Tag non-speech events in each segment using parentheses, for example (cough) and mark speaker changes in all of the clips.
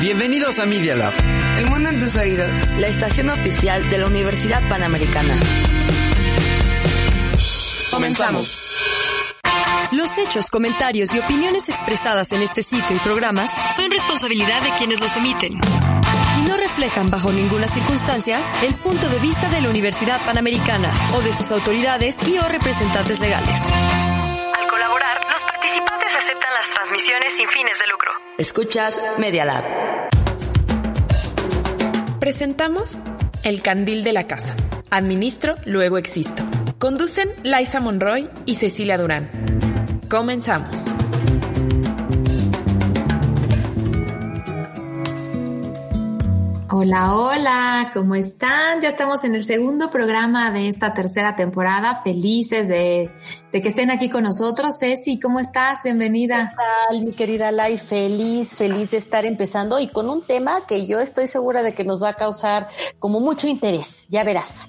Speaker 1: Bienvenidos a Media Lab.
Speaker 2: El mundo en tus oídos.
Speaker 3: La estación oficial de la Universidad Panamericana.
Speaker 2: Comenzamos.
Speaker 3: Los hechos, comentarios y opiniones expresadas en este sitio y programas
Speaker 4: son responsabilidad de quienes los emiten
Speaker 3: y no reflejan bajo ninguna circunstancia el punto de vista de la Universidad Panamericana o de sus autoridades y o representantes legales.
Speaker 4: Transmisiones sin fines de lucro.
Speaker 3: Escuchas Media Lab.
Speaker 5: Presentamos El Candil de la Casa. Administro, luego existo. Conducen Laisa Monroy y Cecilia Durán. Comenzamos.
Speaker 6: Hola, hola, ¿cómo están? Ya estamos en el segundo programa de esta tercera temporada. Felices de, que estén aquí con nosotros. Ceci, ¿cómo estás? Bienvenida.
Speaker 7: ¿Qué tal, mi querida Lai? Feliz, feliz de estar empezando y con un tema que yo estoy segura de que nos va a causar como mucho interés. Ya verás.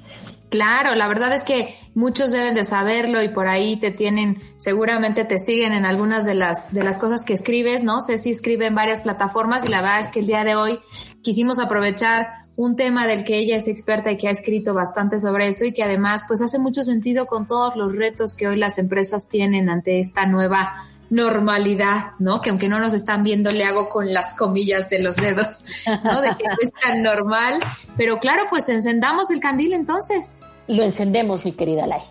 Speaker 6: Claro, la verdad es que muchos deben de saberlo y por ahí te tienen, seguramente te siguen en algunas de las, de las cosas que escribes, ¿no? Ceci escribe en varias plataformas y la verdad es que el día de hoy quisimos aprovechar un tema del que ella es experta y que ha escrito bastante sobre eso y que además pues hace mucho sentido con todos los retos que hoy las empresas tienen ante esta nueva normalidad, ¿no? Que aunque no nos están viendo, le hago con las comillas de los dedos, ¿no? De que no es tan normal. Pero claro, pues encendamos el candil entonces.
Speaker 7: Lo encendemos, mi querida Lai.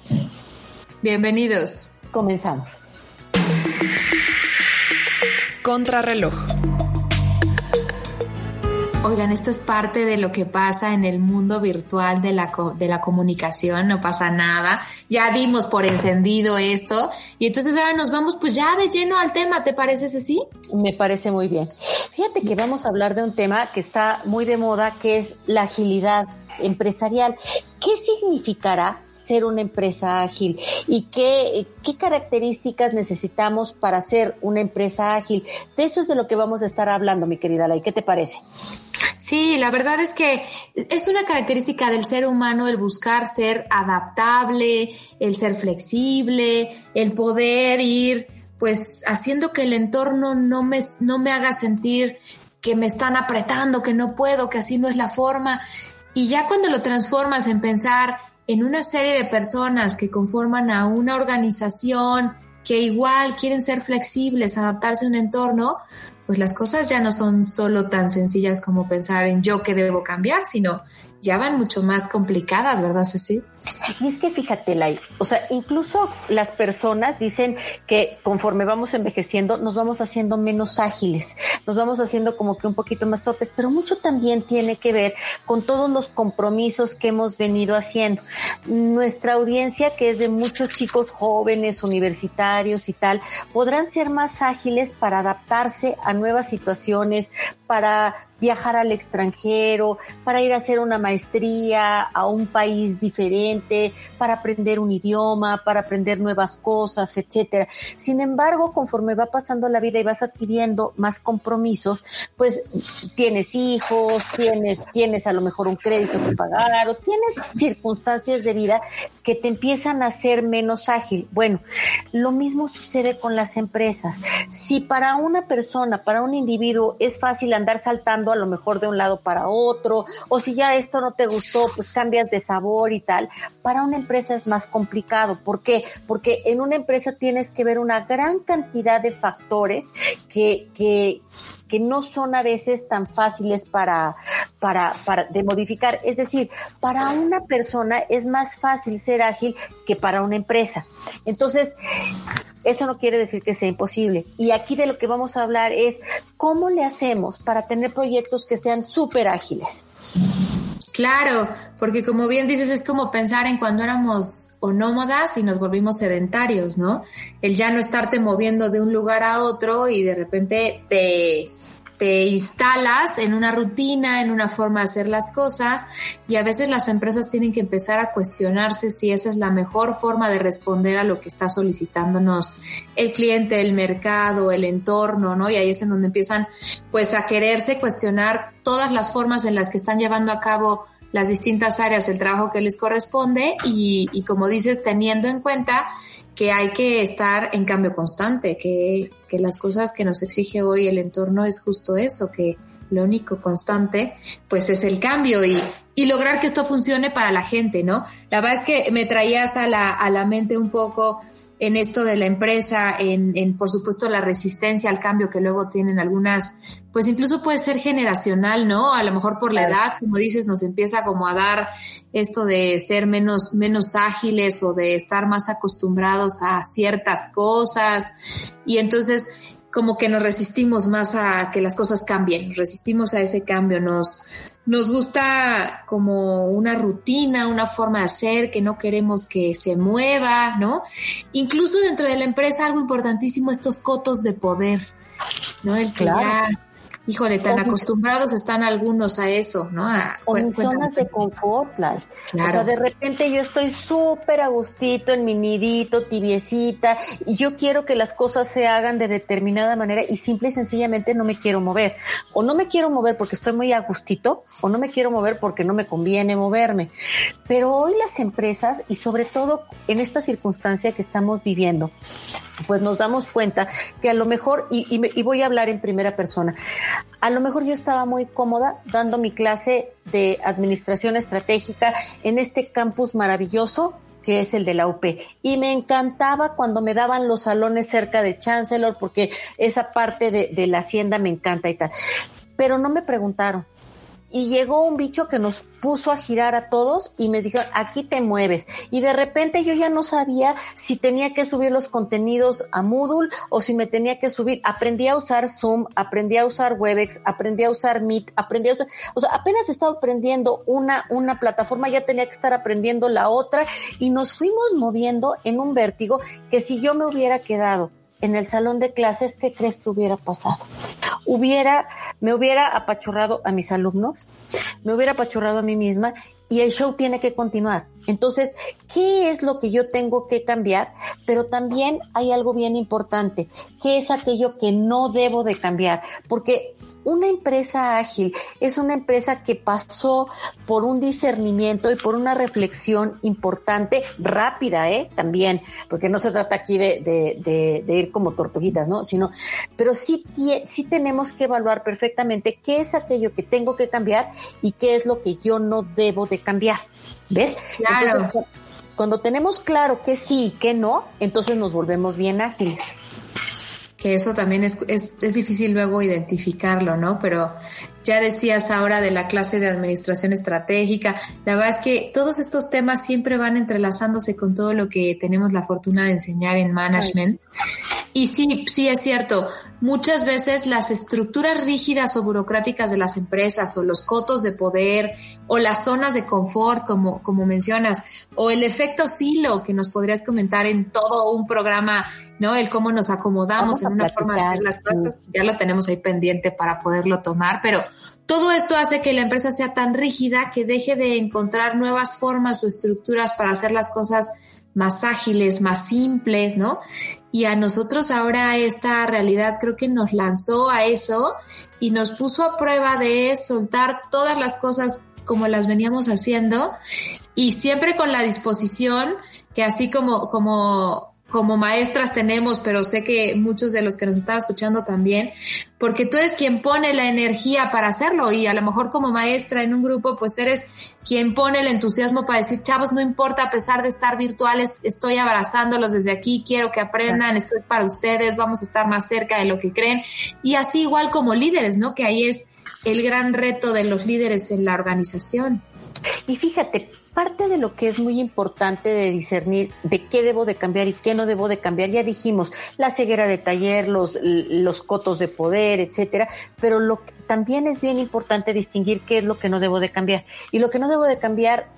Speaker 6: Bienvenidos.
Speaker 7: Comenzamos.
Speaker 5: Contrarreloj.
Speaker 6: Oigan, esto es parte de lo que pasa en el mundo virtual de la, de la comunicación, no pasa nada. Ya dimos por encendido esto y entonces ahora nos vamos pues ya de lleno al tema, ¿te parece, Ceci?
Speaker 7: Me parece muy bien. Fíjate que vamos a hablar de un tema que está muy de moda, que es la agilidad empresarial. ¿Qué significará ser una empresa ágil y qué, qué características necesitamos para ser una empresa ágil? De eso es de lo que vamos a estar hablando, mi querida Lai. ¿Qué te parece?
Speaker 6: Sí, la verdad es que es una característica del ser humano el buscar ser adaptable, el ser flexible, el poder ir pues haciendo que el entorno no me, no me haga sentir que me están apretando, que no puedo, que así no es la forma. Y ya cuando lo transformas en pensar en una serie de personas que conforman a una organización que igual quieren ser flexibles, adaptarse a un entorno, pues las cosas ya no son solo tan sencillas como pensar en yo que debo cambiar, sino ya van mucho más complicadas, ¿verdad, Ceci?
Speaker 7: Y es que fíjate, Lai, o sea, incluso las personas dicen que conforme vamos envejeciendo nos vamos haciendo menos ágiles, nos vamos haciendo como que un poquito más torpes, pero mucho también tiene que ver con todos los compromisos que hemos venido haciendo. Nuestra audiencia, que es de muchos chicos jóvenes, universitarios y tal, podrán ser más ágiles para adaptarse a nuevas situaciones, para viajar al extranjero, para ir a hacer una maestría a un país diferente, para aprender un idioma, para aprender nuevas cosas, etcétera. Sin embargo, conforme va pasando la vida y vas adquiriendo más compromisos, pues tienes hijos, tienes, tienes a lo mejor un crédito que pagar o tienes circunstancias de vida que te empiezan a hacer menos ágil. Bueno, lo mismo sucede con las empresas. Si para una persona, para un individuo es fácil andar saltando a lo mejor de un lado para otro, o si ya esto no te gustó, pues cambias de sabor y tal. Para una empresa es más complicado. ¿Por qué? Porque en una empresa tienes que ver una gran cantidad de factores que, que, que no son a veces tan fáciles para, para, para, de modificar. Es decir, para una persona es más fácil ser ágil que para una empresa. Entonces, eso no quiere decir que sea imposible. Y aquí de lo que vamos a hablar es cómo le hacemos para tener proyectos que sean súper ágiles.
Speaker 6: Claro, porque como bien dices, es como pensar en cuando éramos o nómadas y nos volvimos sedentarios, ¿no? El ya no estarte moviendo de un lugar a otro y de repente te, te instalas en una rutina, en una forma de hacer las cosas y a veces las empresas tienen que empezar a cuestionarse si esa es la mejor forma de responder a lo que está solicitándonos el cliente, el mercado, el entorno, ¿no? Y ahí es en donde empiezan pues a quererse cuestionar todas las formas en las que están llevando a cabo las distintas áreas el trabajo que les corresponde y, y como dices, teniendo en cuenta que hay que estar en cambio constante, que, que, las cosas que nos exige hoy el entorno es justo eso, que, lo único constante, pues es el cambio y, y lograr que esto funcione para la gente, ¿no? La verdad es que me traías a la, a la mente un poco en esto de la empresa, en, en, por supuesto la resistencia al cambio que luego tienen algunas, pues incluso puede ser generacional, ¿no? A lo mejor por la edad, como dices, nos empieza como a dar esto de ser menos, menos ágiles o de estar más acostumbrados a ciertas cosas y entonces como que nos resistimos más a que las cosas cambien, resistimos a ese cambio, nos, nos gusta como una rutina, una forma de hacer que no queremos que se mueva, ¿no? Incluso dentro de la empresa algo importantísimo, estos cotos de poder, ¿no? El que ya híjole, tan acostumbrados están algunos a eso, ¿no? A,
Speaker 7: o en zonas de confort, claro. O sea, de repente yo estoy súper a gustito en mi nidito, tibiecita, y yo quiero que las cosas se hagan de determinada manera y simple y sencillamente no me quiero mover. O no me quiero mover porque estoy muy a gustito, o no me quiero mover porque no me conviene moverme. Pero hoy las empresas, y sobre todo en esta circunstancia que estamos viviendo, pues nos damos cuenta que a lo mejor, y, y, y voy a hablar en primera persona, a lo mejor yo estaba muy cómoda dando mi clase de administración estratégica en este campus maravilloso que es el de la UP. Y me encantaba cuando me daban los salones cerca de Chancellor porque esa parte de, la hacienda me encanta y tal. Pero no me preguntaron, y llegó un bicho que nos puso a girar a todos y me dijo, aquí te mueves. Y de repente yo ya no sabía si tenía que subir los contenidos a Moodle o si me tenía que subir. Aprendí a usar Zoom, aprendí a usar Webex, aprendí a usar Meet, aprendí a usar, o sea, apenas estaba aprendiendo una, una plataforma, ya tenía que estar aprendiendo la otra y nos fuimos moviendo en un vértigo que si yo me hubiera quedado en el salón de clases, ¿qué crees que hubiera pasado? Hubiera, me hubiera apachurrado a mis alumnos, me hubiera apachurrado a mí misma y el show tiene que continuar. Entonces, ¿qué es lo que yo tengo que cambiar? Pero también hay algo bien importante, ¿qué es aquello que no debo de cambiar? Porque una empresa ágil es una empresa que pasó por un discernimiento y por una reflexión importante, rápida, ¿eh? También, porque no se trata aquí de, de, de, de ir como tortuguitas, ¿no? Sino, pero sí, sí tenemos que evaluar perfectamente qué es aquello que tengo que cambiar y qué es lo que yo no debo de cambiar. ¿Ves?
Speaker 6: Claro.
Speaker 7: Entonces, cuando tenemos claro que sí y que no, entonces nos volvemos bien ágiles
Speaker 6: que eso también es, es, es, difícil luego identificarlo, ¿no? Pero ya decías ahora de la clase de administración estratégica, la verdad es que todos estos temas siempre van entrelazándose con todo lo que tenemos la fortuna de enseñar en management. Y sí, sí es cierto, muchas veces las estructuras rígidas o burocráticas de las empresas o los cotos de poder o las zonas de confort, como, como mencionas, o el efecto silo que nos podrías comentar en todo un programa ¿no? El cómo nos acomodamos en una forma de hacer las cosas, ya lo tenemos ahí pendiente para poderlo tomar, pero todo esto hace que la empresa sea tan rígida que deje de encontrar nuevas formas o estructuras para hacer las cosas más ágiles, más simples, ¿no? Y a nosotros ahora esta realidad creo que nos lanzó a eso y nos puso a prueba de soltar todas las cosas como las veníamos haciendo y siempre con la disposición que así como, como como maestras tenemos, pero sé que muchos de los que nos están escuchando también, porque tú eres quien pone la energía para hacerlo y a lo mejor como maestra en un grupo, pues eres quien pone el entusiasmo para decir, chavos, no importa, a pesar de estar virtuales, estoy abrazándolos desde aquí, quiero que aprendan, estoy para ustedes, vamos a estar más cerca de lo que creen. Y así igual como líderes, ¿no? Que ahí es el gran reto de los líderes en la organización.
Speaker 7: Y fíjate, parte de lo que es muy importante de discernir de qué debo de cambiar y qué no debo de cambiar, ya dijimos, la ceguera de taller, los, los cotos de poder, etcétera, pero lo que también es bien importante distinguir qué es lo que no debo de cambiar. Y lo que no debo de cambiar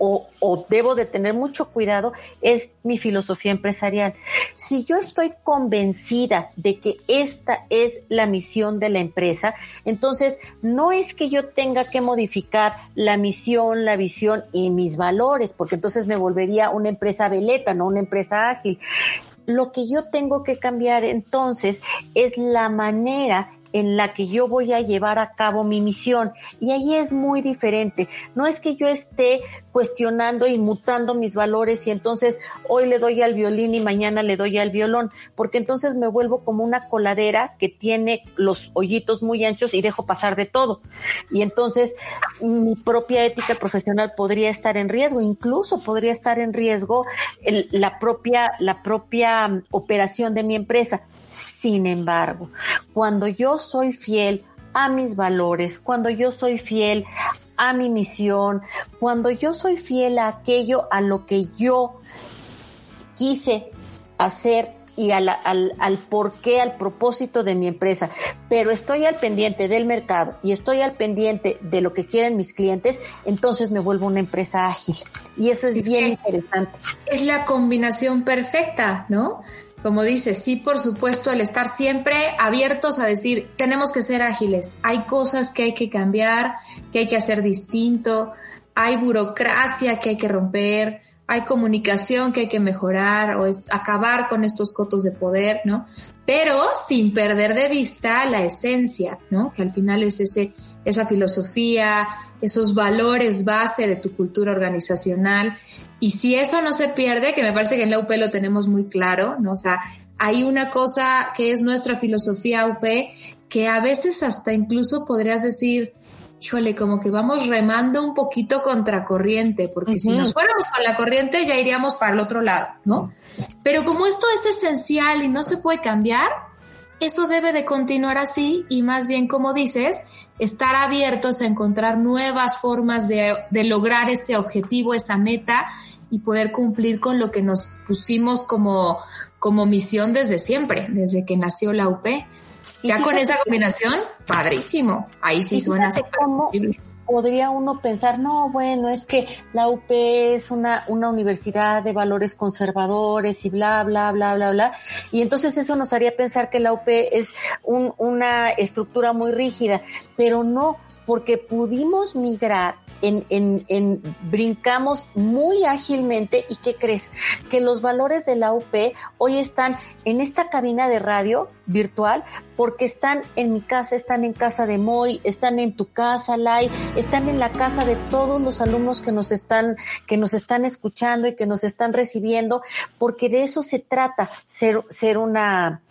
Speaker 7: o, debo de tener mucho cuidado es mi filosofía empresarial. Si yo estoy convencida de que esta es la misión de la empresa, entonces no es que yo tenga que modificar la misión, la visión y mis valores, porque entonces me volvería una empresa veleta, no una empresa ágil. Lo que yo tengo que cambiar entonces es la manera en la que yo voy a llevar a cabo mi misión. Y ahí es muy diferente. No es que yo esté cuestionando y mutando mis valores y entonces hoy le doy al violín y mañana le doy al violón, porque entonces me vuelvo como una coladera que tiene los hoyitos muy anchos y dejo pasar de todo. Y entonces mi propia ética profesional podría estar en riesgo, incluso podría estar en riesgo la propia, la propia mm, operación de mi empresa. Sin embargo, cuando yo soy fiel a mis valores, cuando yo soy fiel a mi misión, cuando yo soy fiel a aquello a lo que yo quise hacer y al, al, al porqué, al propósito de mi empresa, pero estoy al pendiente del mercado y estoy al pendiente de lo que quieren mis clientes, entonces me vuelvo una empresa ágil. Y eso es, bien interesante.
Speaker 6: Es la combinación perfecta, ¿no? Como dices, sí, por supuesto, el estar siempre abiertos a decir, tenemos que ser ágiles, hay cosas que hay que cambiar, que hay que hacer distinto, hay burocracia que hay que romper, hay comunicación que hay que mejorar o acabar con estos cotos de poder, ¿no? Pero sin perder de vista la esencia, ¿no? Que al final es ese, esa filosofía, esos valores base de tu cultura organizacional y si eso no se pierde, que me parece que en la UP lo tenemos muy claro, ¿no? O sea, hay una cosa que es nuestra filosofía UP que a veces hasta incluso podrías decir, híjole, como que vamos remando un poquito contracorriente, porque si nos fuéramos con la corriente ya iríamos para el otro lado, ¿no? Pero como esto es esencial y no se puede cambiar, eso debe de continuar así y más bien, como dices, estar abiertos a encontrar nuevas formas de, de lograr ese objetivo, esa meta y poder cumplir con lo que nos pusimos como, como misión desde siempre, desde que nació la UP. Ya con esa combinación, padrísimo. Ahí sí suena súper
Speaker 7: podría uno pensar, no, bueno, es que la UP es una, una universidad de valores conservadores y bla, bla, bla, bla, bla. Y entonces eso nos haría pensar que la UP es un, una estructura muy rígida, pero no, porque pudimos migrar en, en, en, brincamos muy ágilmente y ¿qué crees? Que los valores de la UP hoy están en esta cabina de radio virtual porque están en mi casa, están en casa de Moy, están en tu casa, Lai, están en la casa de todos los alumnos que nos están, que nos están escuchando y que nos están recibiendo, porque de eso se trata, ser, ser una,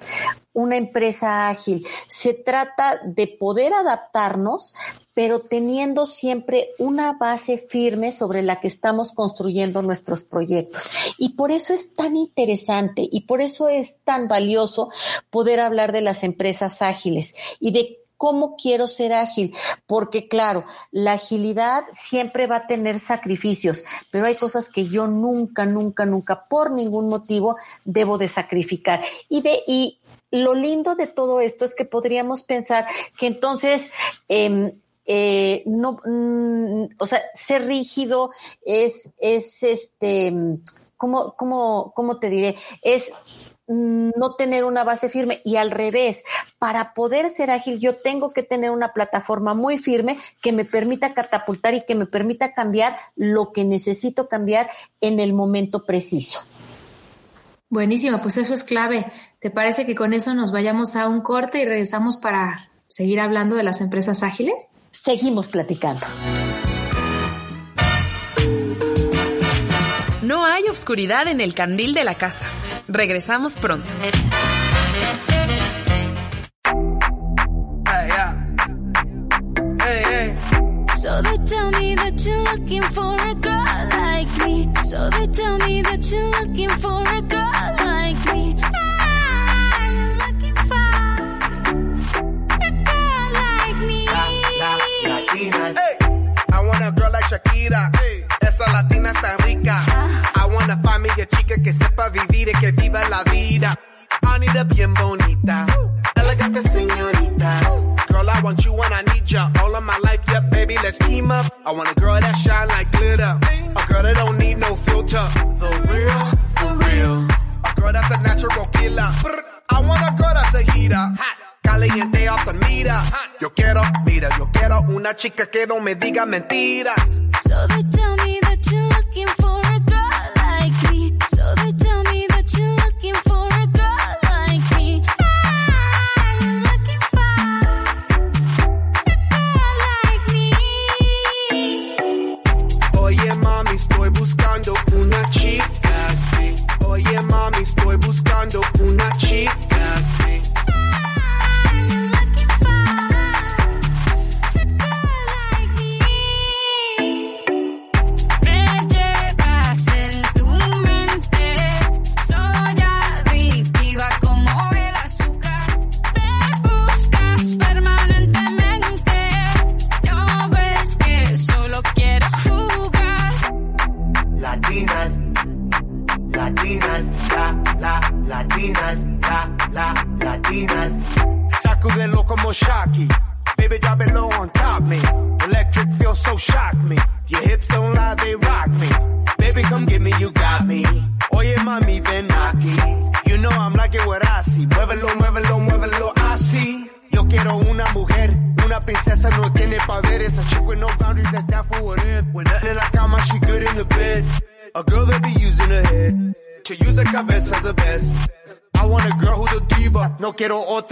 Speaker 7: una empresa ágil. Se trata de poder adaptarnos, pero teniendo siempre una base firme sobre la que estamos construyendo nuestros proyectos. Y por eso es tan interesante y por eso es tan valioso poder hablar de las empresas ágiles y de cómo quiero ser ágil, porque claro, la agilidad siempre va a tener sacrificios, pero hay cosas que yo nunca, nunca, nunca, por ningún motivo, debo de sacrificar. Y de, lo lindo de todo esto es que podríamos pensar que entonces, eh, eh, no, mm, o sea, ser rígido es, es este, ¿cómo, cómo, cómo te diré? Es no tener una base firme y al revés, para poder ser ágil yo tengo que tener una plataforma muy firme que me permita catapultar y que me permita cambiar lo que necesito cambiar en el momento preciso.
Speaker 6: Buenísimo, pues eso es clave. ¿Te parece que con eso nos vayamos a un corte y regresamos para seguir hablando de las empresas ágiles?
Speaker 7: Seguimos platicando.
Speaker 5: No hay obscuridad en el candil de la casa. Regresamos pronto. So they tell me that you're looking for a girl like me. So they tell me that you're looking for a girl like me.
Speaker 1: I want a girl like Shakira. Esa latina está rica. I want a familia chica que sepa vivir y que viva la vida. Anita bien bonita. Elegante señorita. I want you when I need ya. All of my life, yeah, baby, let's team up. I want a girl that shine like glitter. A girl that don't need no filter. The real, the real. A girl that's a natural killer. I want a girl that's a heater. Caliente off the mira. Yo quiero, mira, yo quiero una chica que no me diga mentiras. So they tell me that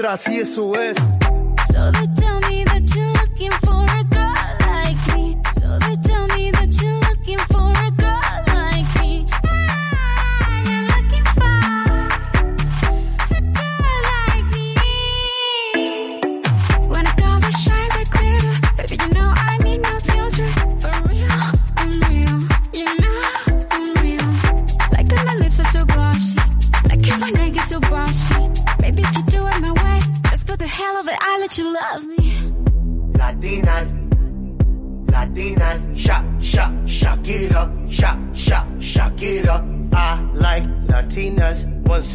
Speaker 1: otra, así eso es.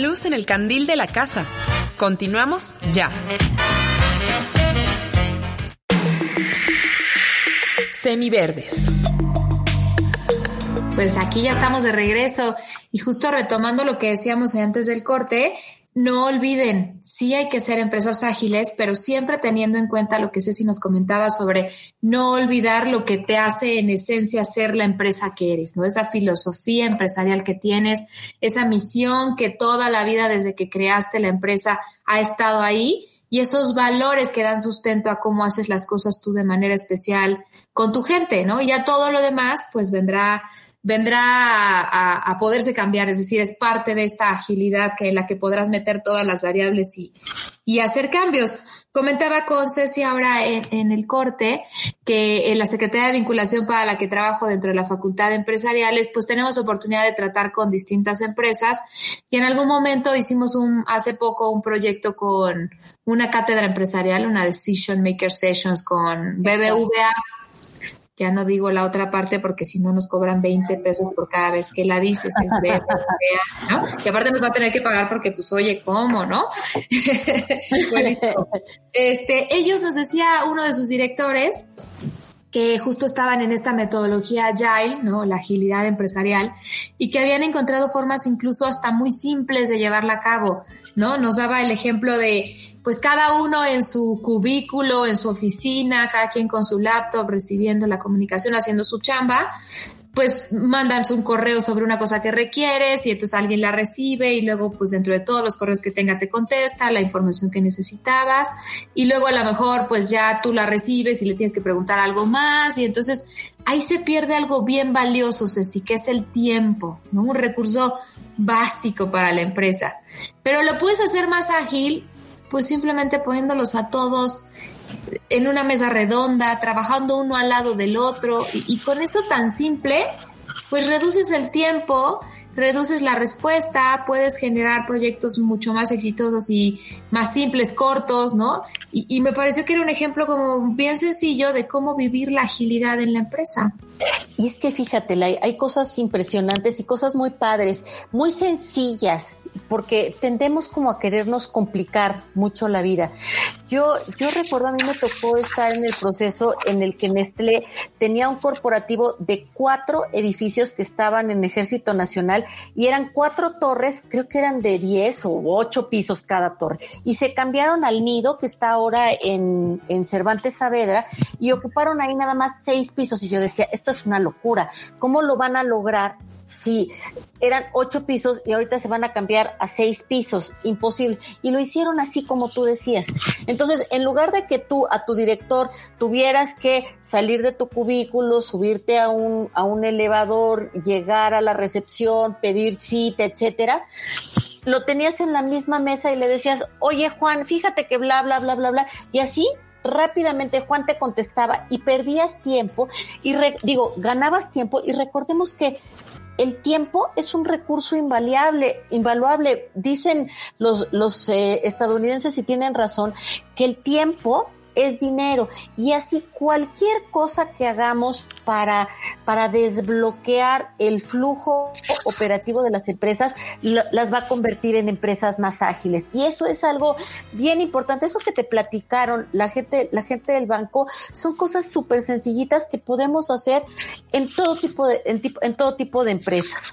Speaker 5: Luz en el candil de la casa. Continuamos ya. Semiverdes.
Speaker 6: Pues aquí ya estamos de regreso y justo retomando lo que decíamos antes del corte, no olviden, sí hay que ser empresas ágiles, pero siempre teniendo en cuenta lo que Ceci nos comentaba sobre no olvidar lo que te hace en esencia ser la empresa que eres, ¿no? Esa filosofía empresarial que tienes, esa misión que toda la vida desde que creaste la empresa ha estado ahí y esos valores que dan sustento a cómo haces las cosas tú de manera especial con tu gente, ¿no? Y ya todo lo demás pues vendrá vendrá a, a, a, poderse cambiar, es decir, es parte de esta agilidad que en la que podrás meter todas las variables y, y hacer cambios. Comentaba con Ceci ahora en, en, el corte que en la Secretaría de Vinculación para la que trabajo dentro de la Facultad de Empresariales, pues tenemos oportunidad de tratar con distintas empresas y en algún momento hicimos un, hace poco un proyecto con una cátedra empresarial, una Decision Maker Sessions con BBVA ya no digo la otra parte porque si no nos cobran 20 pesos por cada vez que la dices, es ver, ¿no? Y aparte nos va a tener que pagar porque, pues, oye, ¿cómo, no? (laughs) este, ellos nos decía uno de sus directores que justo estaban en esta metodología agile, ¿no? La agilidad empresarial, y que habían encontrado formas incluso hasta muy simples de llevarla a cabo, ¿no? Nos daba el ejemplo de, pues cada uno en su cubículo, en su oficina, cada quien con su laptop, recibiendo la comunicación, haciendo su chamba, pues mandan un correo sobre una cosa que requieres y entonces alguien la recibe y luego pues dentro de todos los correos que tenga te contesta la información que necesitabas y luego a lo mejor pues ya tú la recibes y le tienes que preguntar algo más y entonces ahí se pierde algo bien valioso, Ceci, que es el tiempo, ¿no? Un recurso básico para la empresa. Pero lo puedes hacer más ágil pues simplemente poniéndolos a todos en una mesa redonda, trabajando uno al lado del otro, y, con eso tan simple, pues reduces el tiempo, reduces la respuesta, puedes generar proyectos mucho más exitosos y más simples, cortos, ¿no? Y, y me pareció que era un ejemplo como bien sencillo de cómo vivir la agilidad en la empresa.
Speaker 7: Y es que fíjate, hay, hay cosas impresionantes y cosas muy padres, muy sencillas, porque tendemos como a querernos complicar mucho la vida. Yo, yo recuerdo, a mí me tocó estar en el proceso en el que Nestlé tenía un corporativo de cuatro edificios que estaban en Ejército Nacional y eran cuatro torres, creo que eran de diez o ocho pisos cada torre. Y se cambiaron al nido que está ahora en, en Cervantes Saavedra y ocuparon ahí nada más seis pisos. Y yo decía, esto es una locura. ¿Cómo lo van a lograr si eran ocho pisos y ahorita se van a cambiar a seis pisos, imposible. Y lo hicieron así como tú decías. Entonces, en lugar de que tú a tu director tuvieras que salir de tu cubículo, subirte a un, a un elevador, llegar a la recepción, pedir cita, etcétera, lo tenías en la misma mesa y le decías, oye Juan, fíjate que bla, bla, bla, bla, bla. Y así rápidamente Juan te contestaba y perdías tiempo y digo, ganabas tiempo y recordemos que el tiempo es un recurso invaluable, invaluable. Dicen los, los eh, estadounidenses y tienen razón que el tiempo es dinero. Y así cualquier cosa que hagamos para, para desbloquear el flujo operativo de las empresas las va a convertir en empresas más ágiles. Y eso es algo bien importante. Eso que te platicaron la gente la gente del banco son cosas súper sencillitas que podemos hacer en todo tipo de en, en todo tipo de empresas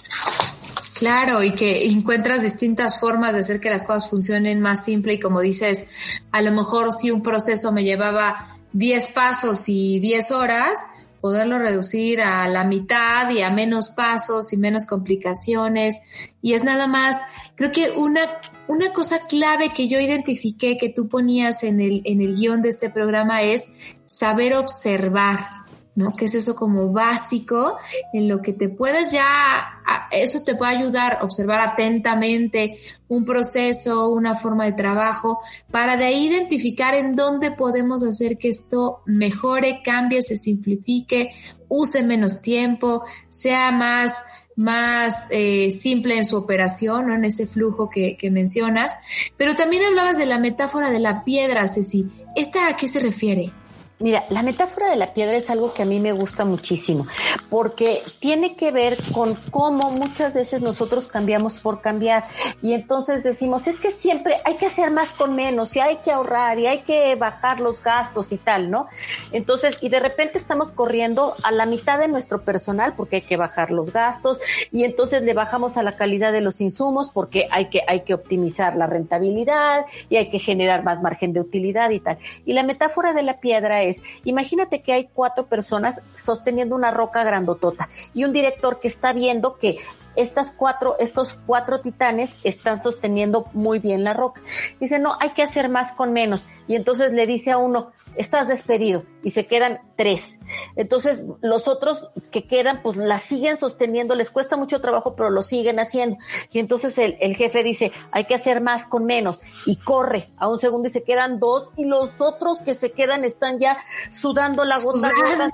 Speaker 6: Claro, y que encuentras distintas formas de hacer que las cosas funcionen más simple y como dices, a lo mejor si un proceso me llevaba 10 pasos y 10 horas, poderlo reducir a la mitad y a menos pasos y menos complicaciones. Y es nada más, creo que una, una cosa clave que yo identifiqué que tú ponías en el, en el guion de este programa es saber observar. ¿No? Que es eso como básico en lo que te puedes ya, eso te puede ayudar a observar atentamente un proceso, una forma de trabajo, para de ahí identificar en dónde podemos hacer que esto mejore, cambie, se simplifique, use menos tiempo, sea más más eh, simple en su operación, ¿no? en ese flujo que, que mencionas. Pero también hablabas de la metáfora de la piedra, Ceci. ¿Esta a qué se refiere?
Speaker 7: Mira, la metáfora de la piedra es algo que a mí me gusta muchísimo, porque tiene que ver con cómo muchas veces nosotros cambiamos por cambiar y entonces decimos, es que siempre hay que hacer más con menos y hay que ahorrar y hay que bajar los gastos y tal, ¿no? Entonces, y de repente estamos corriendo a la mitad de nuestro personal porque hay que bajar los gastos y entonces le bajamos a la calidad de los insumos porque hay que, hay que optimizar la rentabilidad y hay que generar más margen de utilidad y tal. Y la metáfora de la piedra es, imagínate que hay cuatro personas sosteniendo una roca grandotota y un director que está viendo que estas cuatro, estos cuatro titanes están sosteniendo muy bien la roca. Dice, no, hay que hacer más con menos. Y entonces le dice a uno, estás despedido. Y se quedan tres. Entonces los otros que quedan, pues la siguen sosteniendo, les cuesta mucho trabajo, pero lo siguen haciendo. Y entonces el, el jefe dice, hay que hacer más con menos. Y corre a un segundo y se quedan dos. Y los otros que se quedan están ya sudando la gota, gota,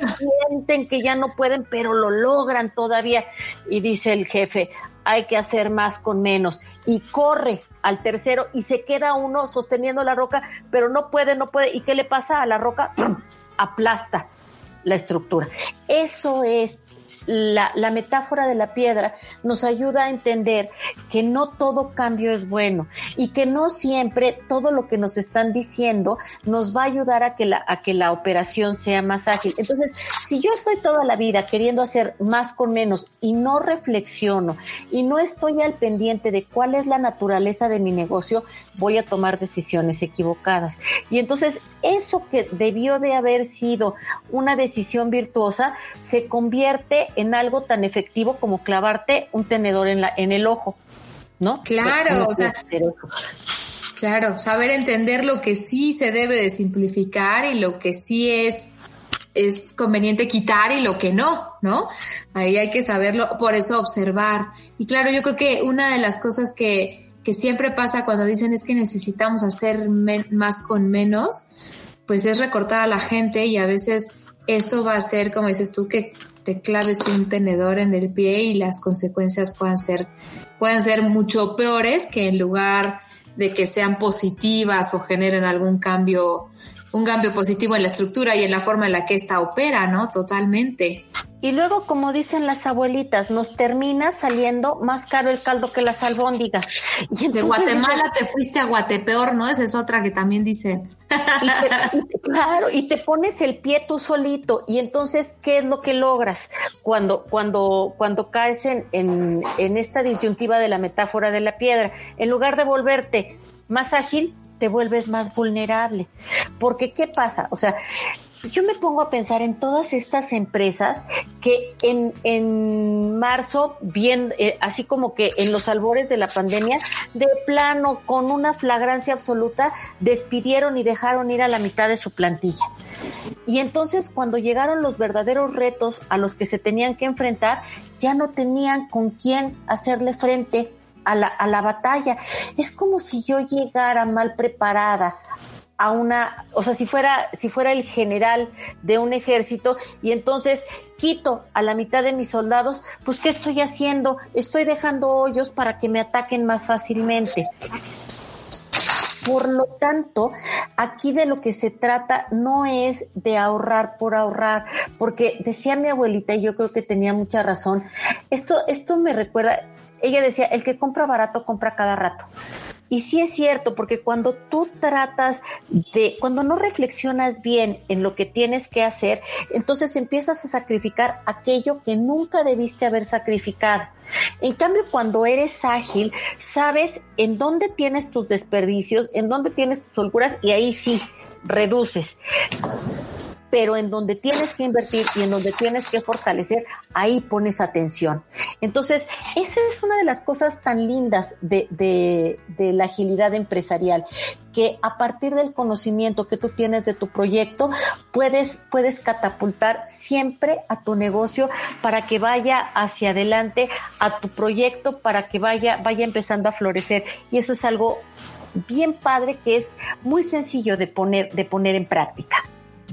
Speaker 7: sienten que ya no pueden, pero lo logran todavía. Y dice el jefe, hay que hacer más con menos. Y corre al tercero y se queda uno sosteniendo la roca, pero no puede, no puede. ¿Y qué le pasa a la roca? (clears throat) Aplasta la estructura. Eso es la, la, metáfora de la piedra nos ayuda a entender que no todo cambio es bueno y que no siempre todo lo que nos están diciendo nos va a ayudar a que la, a que la operación sea más ágil. Entonces, si yo estoy toda la vida queriendo hacer más con menos y no reflexiono y no estoy al pendiente de cuál es la naturaleza de mi negocio, voy a tomar decisiones equivocadas. Y entonces, eso que debió de haber sido una decisión virtuosa se convierte en algo tan efectivo como clavarte un tenedor en, la, en el ojo, ¿no?
Speaker 6: Claro, o sea, claro, saber entender lo que sí se debe de simplificar y lo que sí es es conveniente quitar y lo que no, ¿no? Ahí hay que saberlo, por eso observar. Y claro, yo creo que una de las cosas que, que siempre pasa cuando dicen es que necesitamos hacer más con menos, pues es recortar a la gente y a veces eso va a ser, como dices tú, que te claves un tenedor en el pie y las consecuencias puedan ser, pueden ser mucho peores que en lugar de que sean positivas o generen algún cambio, un cambio positivo en la estructura y en la forma en la que ésta opera, ¿no? Totalmente.
Speaker 7: Y luego, como dicen las abuelitas, nos termina saliendo más caro el caldo que las albóndigas.
Speaker 6: Y de Guatemala te fuiste a Guatepeor, ¿no? Esa es otra que también dicen.
Speaker 7: claro, y te pones el pie tú solito. Y entonces, ¿qué es lo que logras cuando, cuando, cuando caes en, en, en esta disyuntiva de la metáfora de la piedra? En lugar de volverte más ágil, te vuelves más vulnerable. Porque, ¿qué pasa? O sea, yo me pongo a pensar en todas estas empresas que en, en marzo, bien, eh, así como que en los albores de la pandemia, de plano, con una flagrancia absoluta, despidieron y dejaron ir a la mitad de su plantilla. Y entonces cuando llegaron los verdaderos retos a los que se tenían que enfrentar, ya no tenían con quién hacerle frente a la, a la batalla. Es como si yo llegara mal preparada a una, o sea, si fuera, si fuera el general de un ejército y entonces quito a la mitad de mis soldados, pues ¿qué estoy haciendo? Estoy dejando hoyos para que me ataquen más fácilmente. Por lo tanto, aquí de lo que se trata no es de ahorrar por ahorrar, porque decía mi abuelita, y yo creo que tenía mucha razón, esto, esto me recuerda, ella decía, el que compra barato compra cada rato. Y sí es cierto, porque cuando tú tratas de, cuando no reflexionas bien en lo que tienes que hacer, entonces empiezas a sacrificar aquello que nunca debiste haber sacrificado. En cambio, cuando eres ágil, sabes en dónde tienes tus desperdicios, en dónde tienes tus holguras y ahí sí, reduces pero en donde tienes que invertir y en donde tienes que fortalecer, ahí pones atención. Entonces, esa es una de las cosas tan lindas de, de, la agilidad empresarial, que a partir del conocimiento que tú tienes de tu proyecto, puedes, puedes catapultar siempre a tu negocio para que vaya hacia adelante, a tu proyecto, para que vaya, vaya empezando a florecer. Y eso es algo bien padre que es muy sencillo de poner, de poner en práctica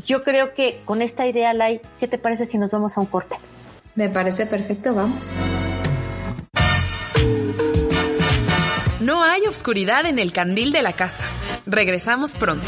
Speaker 7: yo creo que con esta idea, Lai, ¿qué te parece si nos vamos a un corte?
Speaker 6: Me parece perfecto, vamos.
Speaker 5: No hay obscuridad en el candil de la casa. Regresamos pronto.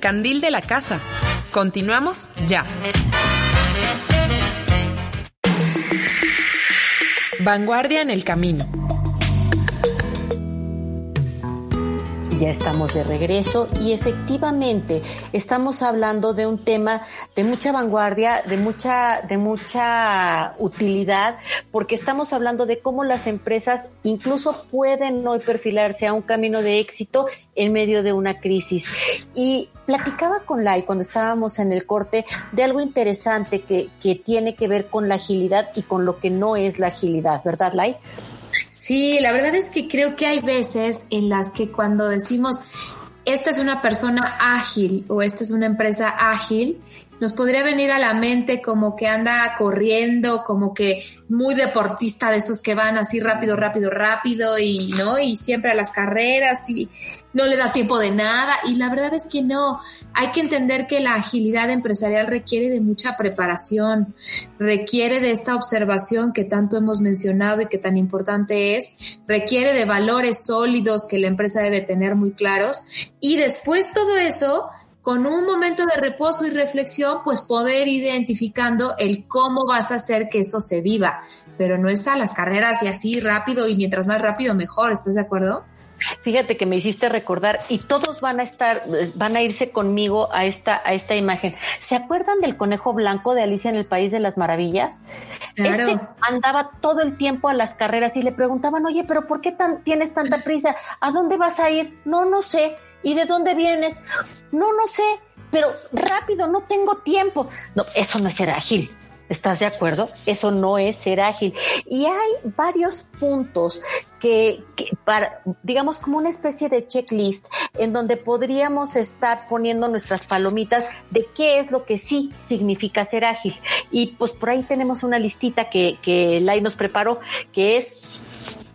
Speaker 5: Candil de la casa. Continuamos ya. Vanguardia en el camino.
Speaker 7: Ya estamos de regreso y efectivamente estamos hablando de un tema de mucha vanguardia, de mucha, de mucha utilidad, porque estamos hablando de cómo las empresas incluso pueden hoy perfilarse a un camino de éxito en medio de una crisis. Y platicaba con Lai cuando estábamos en el corte de algo interesante que, que tiene que ver con la agilidad y con lo que no es la agilidad, ¿verdad, Lai?
Speaker 6: Sí, la verdad es que creo que hay veces en las que cuando decimos, esta es una persona ágil o esta es una empresa ágil, nos podría venir a la mente como que anda corriendo, como que muy deportista de esos que van así rápido, rápido, rápido y no, y siempre a las carreras y no le da tiempo de nada. Y la verdad es que no, hay que entender que la agilidad empresarial requiere de mucha preparación, requiere de esta observación que tanto hemos mencionado y que tan importante es, requiere de valores sólidos que la empresa debe tener muy claros y después todo eso con un momento de reposo y reflexión, pues poder identificando el cómo vas a hacer que eso se viva. Pero no es a las carreras y así rápido y mientras más rápido mejor, ¿estás de acuerdo?
Speaker 7: Fíjate que me hiciste recordar y todos van a estar, van a irse conmigo a esta, a esta imagen. ¿Se acuerdan del conejo blanco de Alicia en el País de las Maravillas?
Speaker 6: Claro.
Speaker 7: Este andaba todo el tiempo a las carreras y le preguntaban, oye, pero ¿por qué tan, tienes tanta prisa? ¿A dónde vas a ir? No, no sé. ¿Y de dónde vienes? No, no sé. Pero rápido, no tengo tiempo. No, eso no es ser ágil. ¿Estás de acuerdo? Eso no es ser ágil. Y hay varios puntos que, que, para, digamos, como una especie de checklist en donde podríamos estar poniendo nuestras palomitas de qué es lo que sí significa ser ágil. Y pues por ahí tenemos una listita que, que Lai nos preparó, que es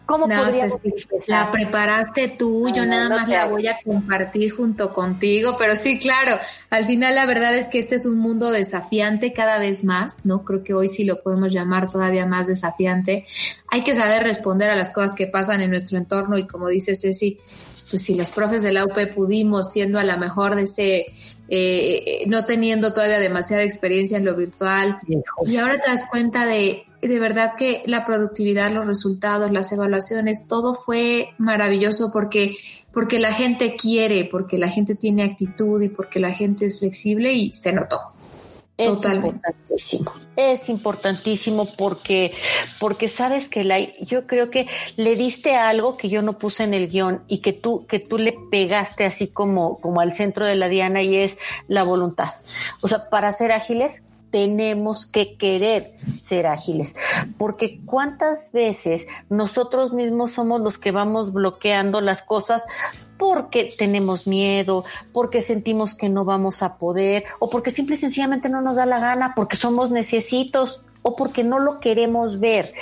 Speaker 7: ¿Cómo
Speaker 6: no,
Speaker 7: podríamos
Speaker 6: La preparaste tú, yo nada
Speaker 7: no
Speaker 6: más la voy a compartir junto contigo, pero sí, claro, al final la verdad es que este es un mundo desafiante cada vez más, ¿no? Creo que hoy sí lo podemos llamar todavía más desafiante. Hay que saber responder a las cosas que pasan en nuestro entorno y como dice Ceci, pues si los profes de la UP pudimos, siendo a la mejor de ese, eh, no teniendo todavía demasiada experiencia en lo virtual, y ahora te das cuenta de, de verdad que la productividad, los resultados, las evaluaciones, todo fue maravilloso porque, porque la gente quiere, porque la gente tiene actitud y porque la gente es flexible y se notó.
Speaker 7: Es
Speaker 6: Totalmente.
Speaker 7: importantísimo. Es importantísimo porque, porque sabes que la, yo creo que le diste algo que yo no puse en el guion y que tú, que tú le pegaste así como, como al centro de la diana y es la voluntad. O sea, para ser ágiles tenemos que querer ser ágiles, porque cuántas veces nosotros mismos somos los que vamos bloqueando las cosas porque tenemos miedo, porque sentimos que no vamos a poder, o porque simple y sencillamente no nos da la gana, porque somos necesitos o porque no lo queremos ver.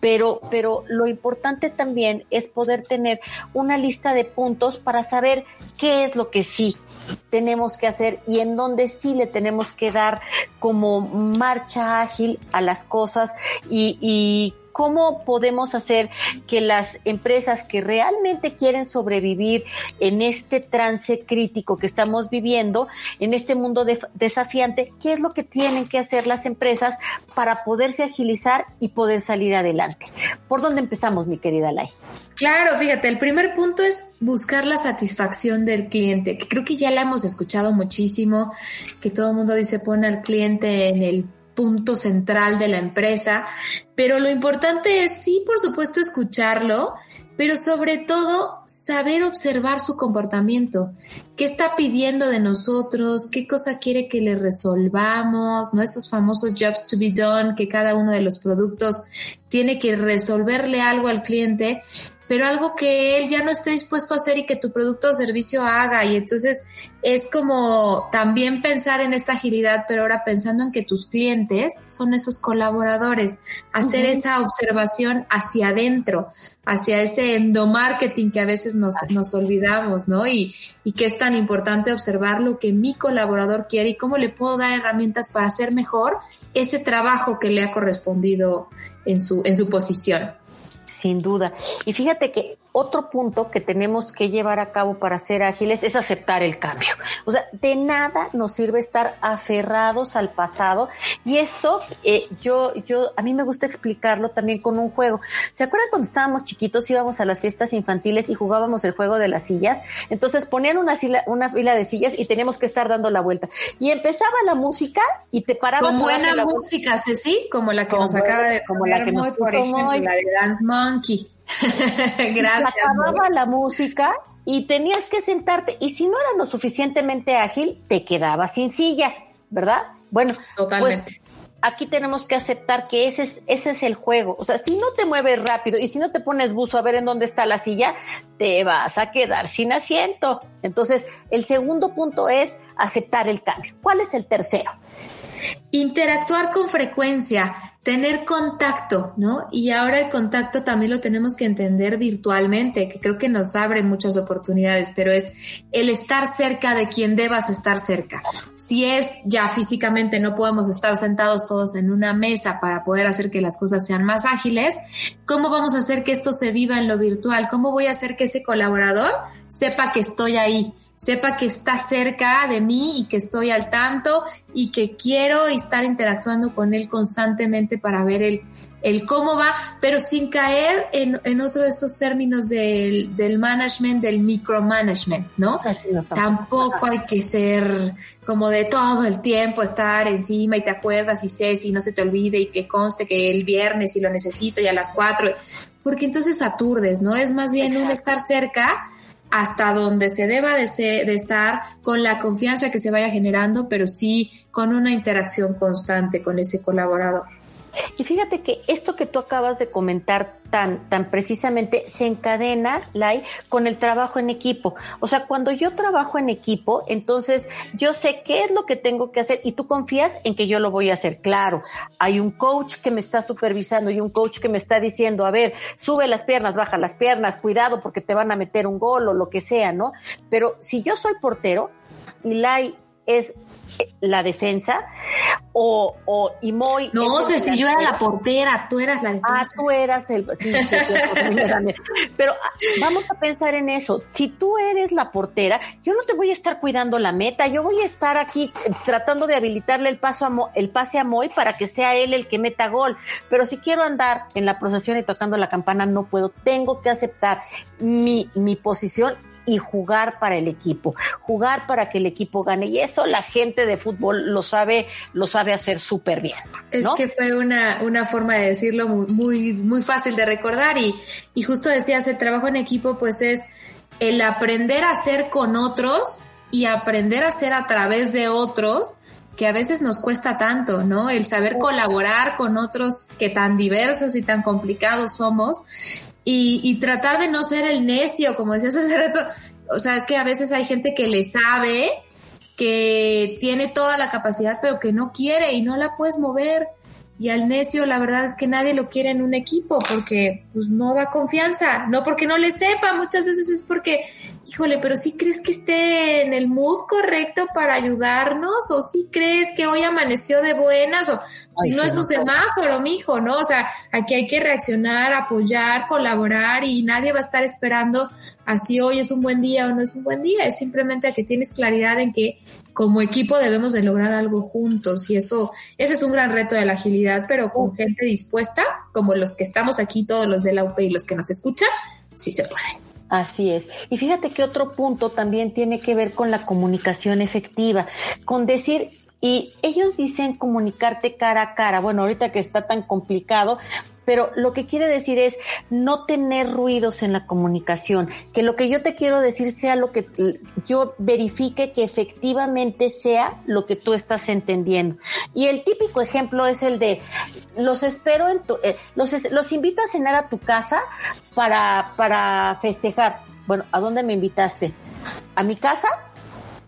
Speaker 7: Pero, pero lo importante también es poder tener una lista de puntos para saber qué es lo que sí tenemos que hacer y en dónde sí le tenemos que dar como marcha ágil a las cosas y, y cómo podemos hacer que las empresas que realmente quieren sobrevivir en este trance crítico que estamos viviendo, en este mundo de- desafiante, qué es lo que tienen que hacer las empresas para poderse agilizar y poder salir adelante. ¿Por dónde empezamos, mi querida Lai?
Speaker 6: Claro, fíjate, el primer punto es buscar la satisfacción del cliente, que creo que ya la hemos escuchado muchísimo, que todo el mundo dice pone al cliente en el punto central de la empresa, pero lo importante es sí, por supuesto, escucharlo, pero sobre todo saber observar su comportamiento, qué está pidiendo de nosotros, qué cosa quiere que le resolvamos, ¿no? Esos famosos jobs to be done, que cada uno de los productos tiene que resolverle algo al cliente, pero algo que él ya no esté dispuesto a hacer y que tu producto o servicio haga. Y entonces es como también pensar en esta agilidad, pero ahora pensando en que tus clientes son esos colaboradores, hacer esa observación hacia adentro, hacia ese endomarketing que a veces nos, nos olvidamos, ¿no? Y, y que es tan importante observar lo que mi colaborador quiere y cómo le puedo dar herramientas para hacer mejor ese trabajo que le ha correspondido en su, en su posición.
Speaker 7: Sin duda. Y fíjate que otro punto que tenemos que llevar a cabo para ser ágiles es aceptar el cambio. O sea, de nada nos sirve estar aferrados al pasado y esto eh, yo yo a mí me gusta explicarlo también con un juego. ¿Se acuerdan cuando estábamos chiquitos íbamos a las fiestas infantiles y jugábamos el juego de las sillas? Entonces ponían una sila, una fila de sillas y teníamos que estar dando la vuelta y empezaba la música y te parabas
Speaker 6: Con buena
Speaker 7: la
Speaker 6: música, Ceci, como la que
Speaker 7: Como
Speaker 6: nos acaba de
Speaker 7: como la que nos puso
Speaker 6: ejemplo, la de Dance Monkey. (laughs) Gracias.
Speaker 7: Se acababa la música y tenías que sentarte y si no eras lo suficientemente ágil, te quedabas sin silla, ¿verdad? Bueno,
Speaker 6: Totalmente.
Speaker 7: pues aquí tenemos que aceptar que ese es, ese es el juego. O sea, si no te mueves rápido y si no te pones buzo a ver en dónde está la silla, te vas a quedar sin asiento. Entonces, el segundo punto es aceptar el cambio. ¿Cuál es el tercero?
Speaker 6: Interactuar con frecuencia, tener contacto, ¿no? Y ahora el contacto también lo tenemos que entender virtualmente, que creo que nos abre muchas oportunidades, pero es el estar cerca de quien debas estar cerca. Si es ya físicamente no podemos estar sentados todos en una mesa para poder hacer que las cosas sean más ágiles, ¿cómo vamos a hacer que esto se viva en lo virtual? ¿Cómo voy a hacer que ese colaborador sepa que estoy ahí? Sepa que está cerca de mí y que estoy al tanto y que quiero estar interactuando con él constantemente para ver el, el cómo va, pero sin caer en, en otro de estos términos del, del management, del micromanagement, ¿no?
Speaker 7: Tampoco.
Speaker 6: Hay que ser como de todo el tiempo estar encima y te acuerdas y sé si no se te olvide y que conste que el viernes si lo necesito y a las cuatro, porque entonces aturdes, ¿no? Es más bien un estar cerca hasta donde se deba de, se- de estar con la confianza que se vaya generando, pero sí con una interacción constante con ese colaborador.
Speaker 7: Y fíjate que esto que tú acabas de comentar tan, tan precisamente se encadena, Lai, con el trabajo en equipo. O sea, cuando yo trabajo en equipo, entonces yo sé qué es lo que tengo que hacer y tú confías en que yo lo voy a hacer. Claro, hay un coach que me está supervisando y un coach que me está diciendo, a ver, sube las piernas, baja las piernas, cuidado porque te van a meter un gol o lo que sea, ¿no? Pero si yo soy portero y Lai es la defensa o, o y Moy
Speaker 6: No, sé si yo era la portera, tú eras la defensa.
Speaker 7: Ah, tú eras el... Sí, sí. Pero ah, vamos a pensar en eso. Si tú eres la portera, yo no te voy a estar cuidando la meta. Yo voy a estar aquí tratando de habilitarle el, paso a Mo- el pase a Moy para que sea él el que meta gol. Pero si quiero andar en la procesión y tocando la campana, no puedo. Tengo que aceptar mi, mi posición y jugar para el equipo, jugar para que el equipo gane. Y eso la gente de fútbol lo sabe, lo sabe hacer súper bien.
Speaker 6: Es
Speaker 7: ¿no?
Speaker 6: que fue una, una forma de decirlo muy, muy, muy fácil de recordar y, y justo decías, el trabajo en equipo pues es el aprender a hacer con otros y aprender a hacer a través de otros que a veces nos cuesta tanto, ¿no? El saber colaborar con otros que tan diversos y tan complicados somos y, y tratar de no ser el necio, como decías hace rato. O sea, es que a veces hay gente que le sabe, que tiene toda la capacidad, pero que no quiere y no la puedes mover. Y al necio, la verdad es que nadie lo quiere en un equipo porque pues no da confianza, no porque no le sepa, muchas veces es porque, híjole, pero sí crees que esté en el mood correcto para ayudarnos o sí crees que hoy amaneció de buenas o
Speaker 7: Ay,
Speaker 6: si no
Speaker 7: sí,
Speaker 6: es
Speaker 7: no.
Speaker 6: un semáforo, mijo, ¿no? O sea, aquí hay que reaccionar, apoyar, colaborar y nadie va a estar esperando así hoy es un buen día o no es un buen día, es simplemente que tienes claridad en que como equipo debemos de lograr algo juntos y eso, ese es un gran reto de la agilidad, pero con gente dispuesta, como los que estamos aquí, todos los de la UP y los que nos escuchan, sí se puede.
Speaker 7: Así es. Y fíjate que otro punto también tiene que ver con la comunicación efectiva, con decir, y ellos dicen comunicarte cara a cara. Bueno, ahorita que está tan complicado, pero lo que quiere decir es no tener ruidos en la comunicación, que lo que yo te quiero decir sea lo que yo verifique que efectivamente sea lo que tú estás entendiendo. Y el típico ejemplo es el de los espero en tu, eh, los, los invito a cenar a tu casa para, para festejar. Bueno, ¿a dónde me invitaste? ¿A mi casa?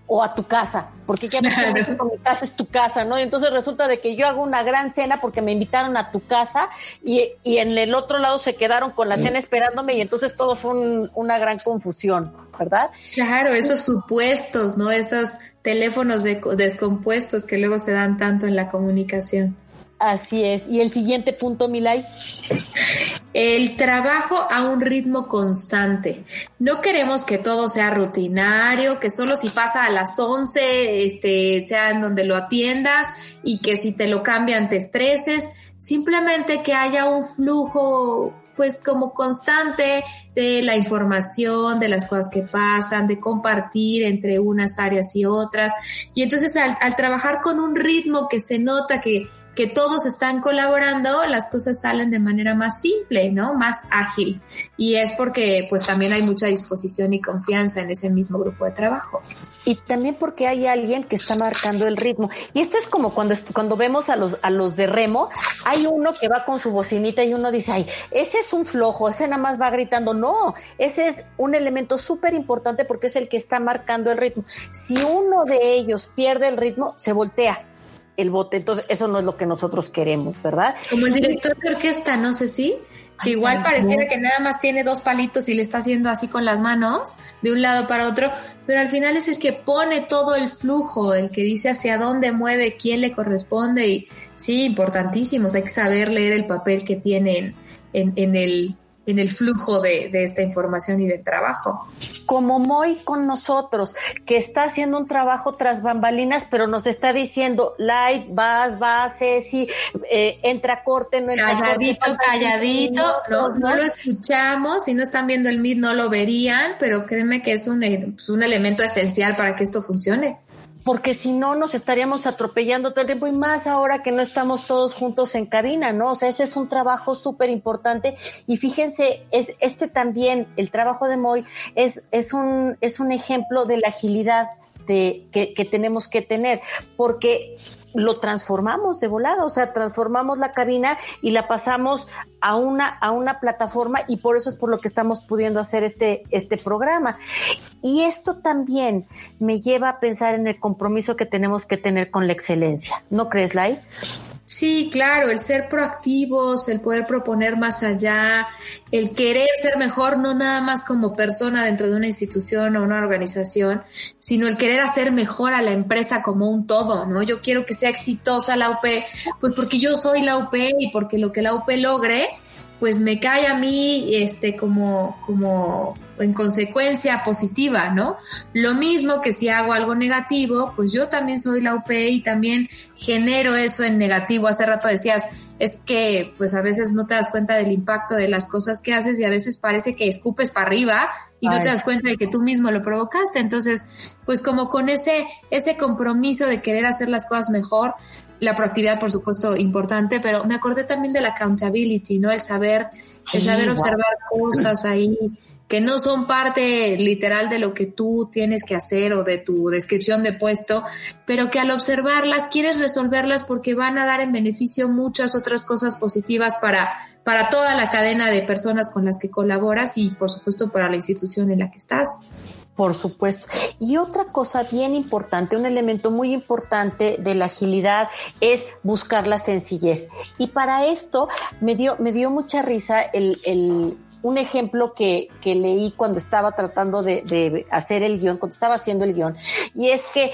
Speaker 7: O a tu casa, porque ya (laughs) ves que
Speaker 6: Claro.
Speaker 7: Mi casa es tu casa, ¿no? Y entonces resulta de que yo hago una gran cena porque me invitaron a tu casa y, y en el otro lado se quedaron con la cena esperándome y entonces todo fue un- una gran confusión, ¿verdad?
Speaker 6: Claro, esos supuestos, ¿no? Esos teléfonos de- descompuestos que luego se dan tanto en la comunicación.
Speaker 7: Así es. Y el siguiente punto, Milay. (laughs)
Speaker 6: el trabajo a un ritmo constante. No queremos que todo sea rutinario, que solo si pasa a las 11 este, sea en donde lo atiendas y que si te lo cambian te estreses. Simplemente que haya un flujo pues como constante de la información, de las cosas que pasan, de compartir entre unas áreas y otras. Y entonces al, al trabajar con un ritmo que se nota que que todos están colaborando, las cosas salen de manera más simple, ¿no? Más ágil. Y es porque pues también hay mucha disposición y confianza en ese mismo grupo de trabajo.
Speaker 7: Y también porque hay alguien que está marcando el ritmo. Y esto es como cuando, cuando vemos a los, a los de remo, hay uno que va con su bocinita y uno dice, ay, ese es un flojo, ese nada más va gritando. No, ese es un elemento súper importante porque es el que está marcando el ritmo. Si uno de ellos pierde el ritmo, se voltea el bote. Entonces, eso no es lo que nosotros queremos, ¿verdad?
Speaker 6: Como el director de orquesta, no sé si. Que igual pareciera que nada más tiene dos palitos y le está haciendo así con las manos de un lado para otro, pero al final es el que pone todo el flujo, el que dice hacia dónde mueve, quién le corresponde y sí, importantísimos, hay que saber leer el papel que tienen en, en el en el flujo de, de, esta información y del trabajo.
Speaker 7: Como Moy con nosotros, que está haciendo un trabajo tras bambalinas, pero nos está diciendo, light, vas, vas, Ceci, eh, entra corte, no entra
Speaker 6: calladito,
Speaker 7: corte.
Speaker 6: Calladito, no, no, no, lo escuchamos, si no están viendo el MIT no lo verían, pero créeme que es un, pues un elemento esencial para que esto funcione
Speaker 7: porque si no nos estaríamos atropellando todo el tiempo y más ahora que no estamos todos juntos en cabina, ¿no? O sea, ese es un trabajo súper importante y fíjense, es este también, el trabajo de Moy es, es un, es un ejemplo de la agilidad que tenemos que tener, porque lo transformamos de volada, o sea, transformamos la cabina y la pasamos a una, a una plataforma y por eso es por lo que estamos pudiendo hacer este, este programa. Y esto también me lleva a pensar en el compromiso que tenemos que tener con la excelencia. ¿No crees, Lai?
Speaker 6: Sí, claro, el ser proactivos, el poder proponer más allá, el querer ser mejor, no nada más como persona dentro de una institución o una organización, sino el querer hacer mejor a la empresa como un todo, ¿no? Yo quiero que sea exitosa la UP, pues porque yo soy la UP y porque lo que la UP logre, pues me cae a mí este como como en consecuencia positiva, ¿no? Lo mismo que si hago algo negativo, pues yo también soy la UP y también genero eso en negativo. Hace rato decías, es que pues a veces no te das cuenta del impacto de las cosas que haces y a veces parece que escupes para arriba y no te das cuenta de que tú mismo lo provocaste. Entonces, pues como con ese, ese compromiso de querer hacer las cosas mejor, la proactividad, por supuesto, importante, pero me acordé también de la accountability, ¿no? El saber, el saber observar cosas ahí que no son parte literal de lo que tú tienes que hacer o de tu descripción de puesto, pero que al observarlas quieres resolverlas porque van a dar en beneficio muchas otras cosas positivas para, para toda la cadena de personas con las que colaboras y por supuesto para la institución en la que estás.
Speaker 7: Por supuesto. Y otra cosa bien importante, un elemento muy importante de la agilidad es buscar la sencillez. Y para esto me dio, me dio mucha risa el, el un ejemplo que, que, leí cuando estaba tratando de, de, hacer el guion, cuando estaba haciendo el guion, y es que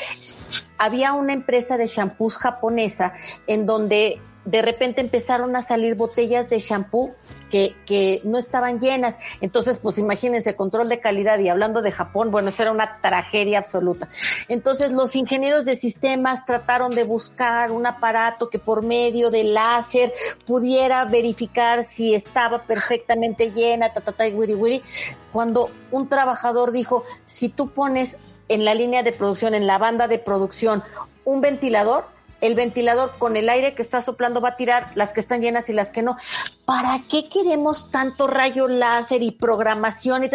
Speaker 7: había una empresa de shampoos japonesa en donde de repente empezaron a salir botellas de shampoo que, que no estaban llenas. Entonces, pues imagínense, control de calidad y hablando de Japón, bueno, eso era una tragedia absoluta. Entonces, los ingenieros de sistemas trataron de buscar un aparato que por medio de láser pudiera verificar si estaba perfectamente llena, ta, ta, ta, wiri, wiri. Cuando un trabajador dijo, si tú pones en la línea de producción, en la banda de producción, un ventilador, el ventilador con el aire que está soplando va a tirar las que están llenas y las que no. ¿Para qué queremos tanto rayo láser y programación y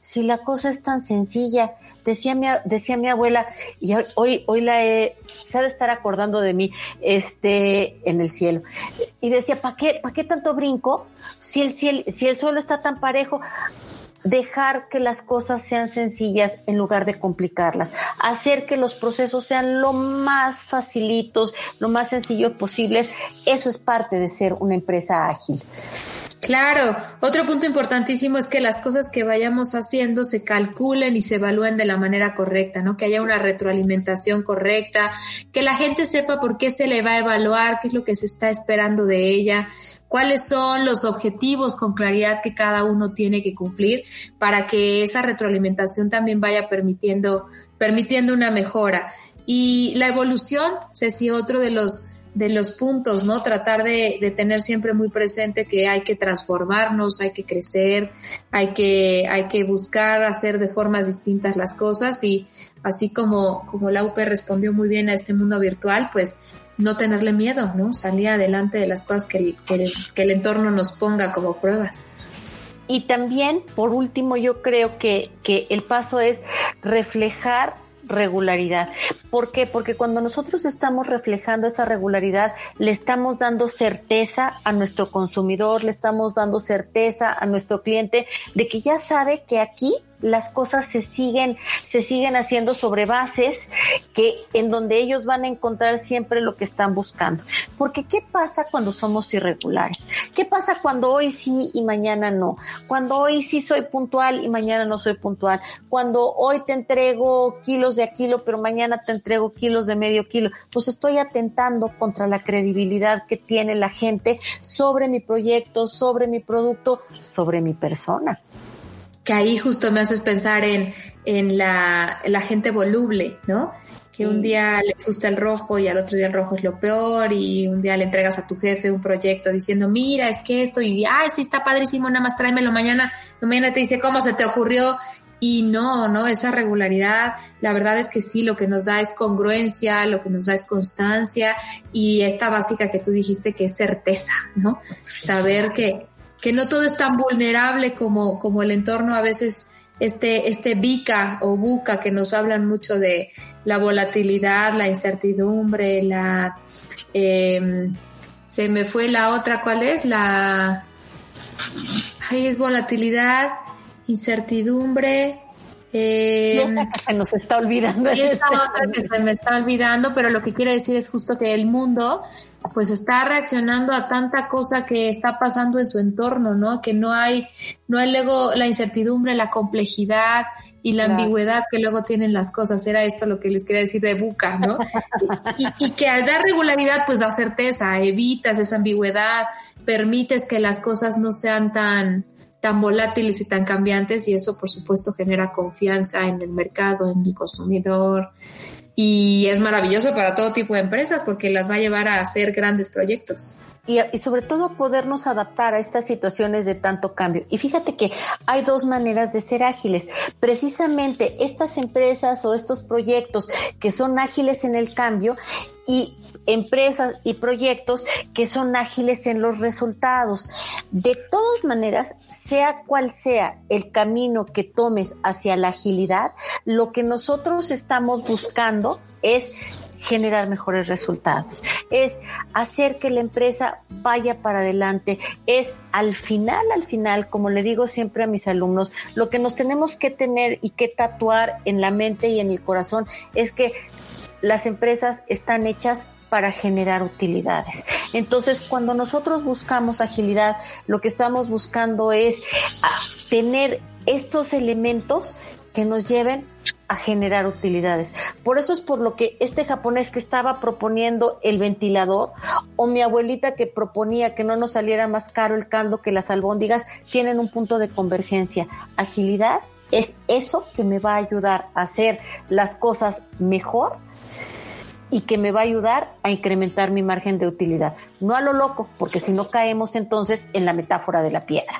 Speaker 7: Si la cosa es tan sencilla, decía mi, decía mi abuela, y hoy, hoy la he, se ha de estar acordando de mí, este, en el cielo. Y decía, ¿para qué, para qué tanto brinco? Si el, si el, si el suelo está tan parejo, dejar que las cosas sean sencillas en lugar de complicarlas, hacer que los procesos sean lo más facilitos, lo más sencillos posibles, eso es parte de ser una empresa ágil.
Speaker 6: Claro, otro punto importantísimo es que las cosas que vayamos haciendo se calculen y se evalúen de la manera correcta, ¿no? Que haya una retroalimentación correcta, que la gente sepa por qué se le va a evaluar, qué es lo que se está esperando de ella, cuáles son los objetivos con claridad que cada uno tiene que cumplir para que esa retroalimentación también vaya permitiendo, permitiendo una mejora. Y la evolución, Ceci, otro de los de los puntos, ¿no? Tratar de, de, tener siempre muy presente que hay que transformarnos, hay que crecer, hay que, hay que buscar hacer de formas distintas las cosas y así como, como la UP respondió muy bien a este mundo virtual, pues no tenerle miedo, ¿no? Salir adelante de las cosas que el, que el, que el entorno nos ponga como pruebas.
Speaker 7: Y también, por último, yo creo que, que el paso es reflejar regularidad. ¿Por qué? Porque cuando nosotros estamos reflejando esa regularidad, le estamos dando certeza a nuestro consumidor, le estamos dando certeza a nuestro cliente de que ya sabe que aquí las cosas se siguen, se siguen haciendo sobre bases que en donde ellos van a encontrar siempre lo que están buscando. Porque ¿qué pasa cuando somos irregulares? ¿Qué pasa cuando hoy sí y mañana no? Cuando hoy sí soy puntual y mañana no soy puntual. Cuando hoy te entrego kilos de a kilo, pero mañana te entrego kilos de medio kilo. Pues estoy atentando contra la credibilidad que tiene la gente sobre mi proyecto, sobre mi producto, sobre mi persona
Speaker 6: que ahí justo me haces pensar en, en la, la, gente voluble, ¿no? Que un día les gusta el rojo y al otro día el rojo es lo peor y un día le entregas a tu jefe un proyecto diciendo, mira, es que esto y, ay, sí está padrísimo, nada más tráemelo mañana, mañana te dice, ¿cómo se te ocurrió? Y no, no, esa regularidad, la verdad es que sí, lo que nos da es congruencia, lo que nos da es constancia y esta básica que tú dijiste que es certeza, ¿no? Saber que, que no todo es tan vulnerable como, como el entorno a veces este, este bica o buca que nos hablan mucho de la volatilidad, la incertidumbre, la eh, se me fue la otra, ¿cuál es? La ay, es volatilidad, incertidumbre,
Speaker 7: eh, esa que se nos está olvidando.
Speaker 6: Esa otra que se me está olvidando, pero lo que quiere decir es justo que el mundo pues está reaccionando a tanta cosa que está pasando en su entorno, ¿no? Que no hay, no hay luego la incertidumbre, la complejidad y la claro. ambigüedad que luego tienen las cosas. Era esto lo que les quería decir de Buca, ¿no? y, y, que al dar regularidad, pues da certeza, evitas esa ambigüedad, permites que las cosas no sean tan, tan volátiles y tan cambiantes y eso por supuesto genera confianza en el mercado, en el consumidor, y es maravilloso para todo tipo de empresas porque las va a llevar a hacer grandes proyectos.
Speaker 7: Y, y, sobre todo podernos adaptar a estas situaciones de tanto cambio. Y fíjate que hay dos maneras de ser ágiles. Precisamente estas empresas o estos proyectos que son ágiles en el cambio y empresas y proyectos que son ágiles en los resultados. De todas maneras, sea cual sea el camino que tomes hacia la agilidad, lo que nosotros estamos buscando es generar mejores resultados, es hacer que la empresa vaya para adelante, es al final, al final, como le digo siempre a mis alumnos, lo que nos tenemos que tener y que tatuar en la mente y en el corazón es que las empresas están hechas para generar utilidades. Entonces, cuando nosotros buscamos agilidad, lo que estamos buscando es tener estos elementos que nos lleven a generar utilidades. Por eso es por lo que este japonés que estaba proponiendo el ventilador o mi abuelita que proponía que no nos saliera más caro el caldo que las albóndigas tienen un punto de convergencia. Agilidad es eso que me va a ayudar a hacer las cosas mejor y que me va a ayudar a incrementar mi margen de utilidad. No a lo loco, porque si no caemos entonces en la metáfora de la piedra.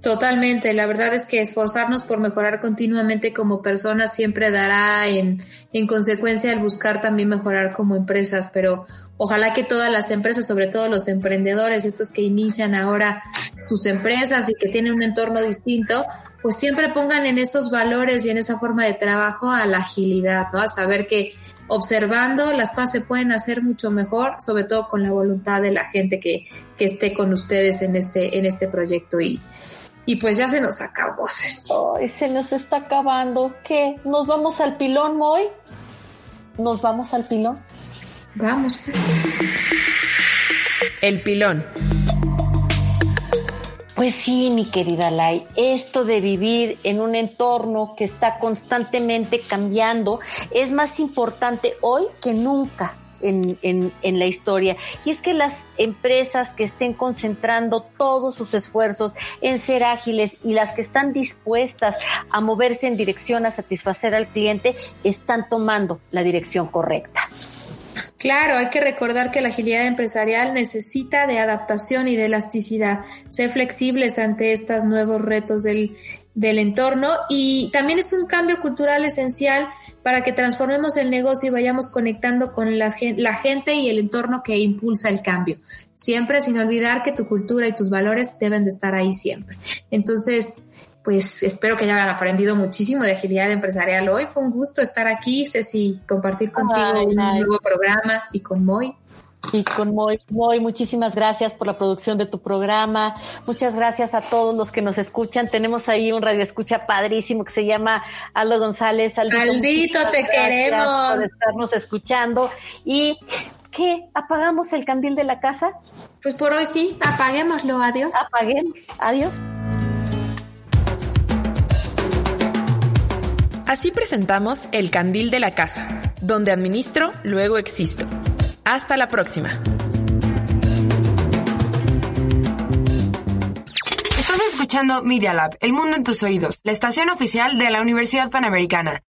Speaker 6: Totalmente, la verdad es que esforzarnos por mejorar continuamente como personas siempre dará en, en consecuencia el buscar también mejorar como empresas, pero ojalá que todas las empresas, sobre todo los emprendedores, estos que inician ahora sus empresas y que tienen un entorno distinto, pues siempre pongan en esos valores y en esa forma de trabajo a la agilidad, ¿no? A saber que observando las cosas se pueden hacer mucho mejor, sobre todo con la voluntad de la gente que, que esté con ustedes en este, en este proyecto y, y pues ya se nos acabó.
Speaker 7: Ay, se nos está acabando. ¿Qué? ¿Nos vamos al pilón hoy? ¿Nos vamos al pilón?
Speaker 6: Vamos. Pues.
Speaker 5: El pilón.
Speaker 7: Pues sí, mi querida Lai, esto de vivir en un entorno que está constantemente cambiando es más importante hoy que nunca. En, en, en, la historia. Y es que las empresas que estén concentrando todos sus esfuerzos en ser ágiles y las que están dispuestas a moverse en dirección a satisfacer al cliente están tomando la dirección correcta.
Speaker 6: Claro, hay que recordar que la agilidad empresarial necesita de adaptación y de elasticidad, ser flexibles ante estos nuevos retos del, del entorno y también es un cambio cultural esencial para que transformemos el negocio y vayamos conectando con la, la, gente y el entorno que impulsa el cambio. Siempre sin olvidar que tu cultura y tus valores deben de estar ahí siempre. Entonces, pues espero que hayan aprendido muchísimo de agilidad empresarial hoy. Fue un gusto estar aquí, Ceci, compartir contigo ay, un ay. nuevo programa y con Moy.
Speaker 7: Y con Moy, Moy, muchísimas gracias por la producción de tu programa. Muchas gracias a todos los que nos escuchan. Tenemos ahí un radio escucha padrísimo que se llama Aldo González.
Speaker 6: Aldito, Aldito te queremos.
Speaker 7: Por estarnos escuchando. Y ¿qué? ¿Apagamos el candil de la casa?
Speaker 6: Pues por hoy sí, apaguémoslo. Adiós.
Speaker 7: Apaguemos. Adiós.
Speaker 5: Así presentamos El Candil de la Casa, donde administro, luego existo. Hasta la próxima.
Speaker 2: Estás escuchando Media Lab, El Mundo en tus Oídos, la estación oficial de la Universidad Panamericana.